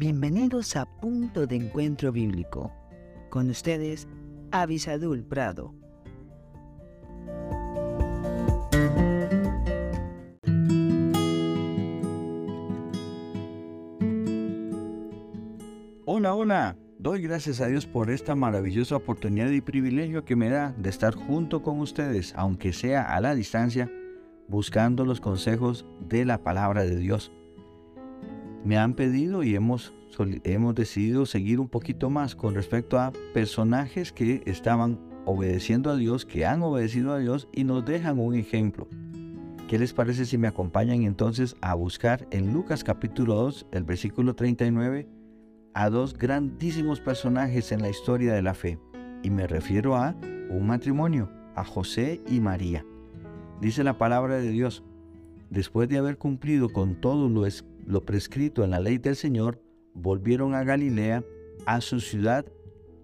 Bienvenidos a Punto de Encuentro Bíblico. Con ustedes, Avisadul Prado. Hola, hola. Doy gracias a Dios por esta maravillosa oportunidad y privilegio que me da de estar junto con ustedes, aunque sea a la distancia, buscando los consejos de la palabra de Dios. Me han pedido y hemos, hemos decidido seguir un poquito más con respecto a personajes que estaban obedeciendo a Dios, que han obedecido a Dios y nos dejan un ejemplo. ¿Qué les parece si me acompañan entonces a buscar en Lucas capítulo 2, el versículo 39, a dos grandísimos personajes en la historia de la fe. Y me refiero a un matrimonio, a José y María. Dice la palabra de Dios, después de haber cumplido con todo lo, lo prescrito en la ley del Señor, volvieron a Galilea, a su ciudad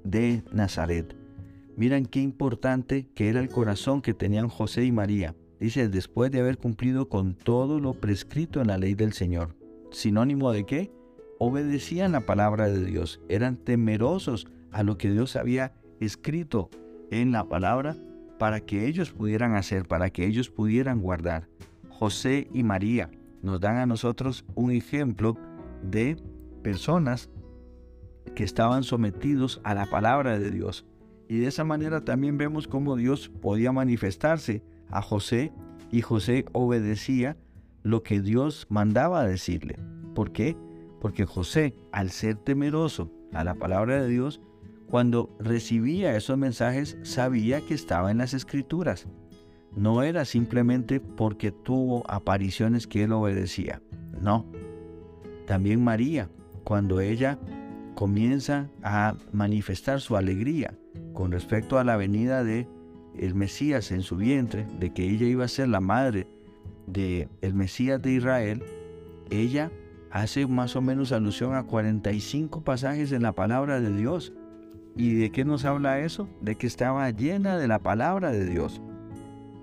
de Nazaret. Miran qué importante que era el corazón que tenían José y María. Dice, después de haber cumplido con todo lo prescrito en la ley del Señor. ¿Sinónimo de qué? obedecían la palabra de Dios, eran temerosos a lo que Dios había escrito en la palabra para que ellos pudieran hacer, para que ellos pudieran guardar. José y María nos dan a nosotros un ejemplo de personas que estaban sometidos a la palabra de Dios. Y de esa manera también vemos cómo Dios podía manifestarse a José y José obedecía lo que Dios mandaba decirle. ¿Por qué? Porque José, al ser temeroso a la palabra de Dios, cuando recibía esos mensajes sabía que estaba en las escrituras. No era simplemente porque tuvo apariciones que él obedecía. No. También María, cuando ella comienza a manifestar su alegría con respecto a la venida de el Mesías en su vientre, de que ella iba a ser la madre de el Mesías de Israel, ella hace más o menos alusión a 45 pasajes en la palabra de Dios. ¿Y de qué nos habla eso? De que estaba llena de la palabra de Dios.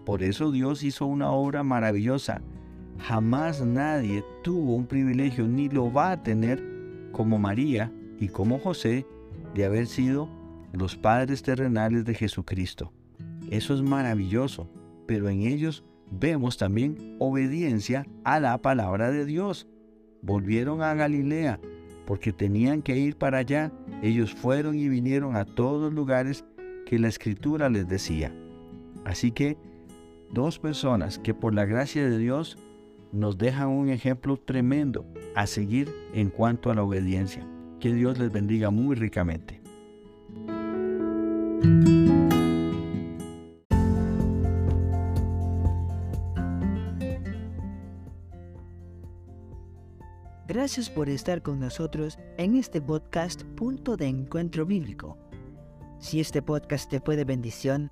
Por eso Dios hizo una obra maravillosa. Jamás nadie tuvo un privilegio ni lo va a tener como María y como José de haber sido los padres terrenales de Jesucristo. Eso es maravilloso, pero en ellos vemos también obediencia a la palabra de Dios volvieron a Galilea porque tenían que ir para allá. Ellos fueron y vinieron a todos lugares que la escritura les decía. Así que dos personas que por la gracia de Dios nos dejan un ejemplo tremendo a seguir en cuanto a la obediencia. Que Dios les bendiga muy ricamente. Gracias por estar con nosotros en este podcast Punto de Encuentro Bíblico. Si este podcast te fue de bendición,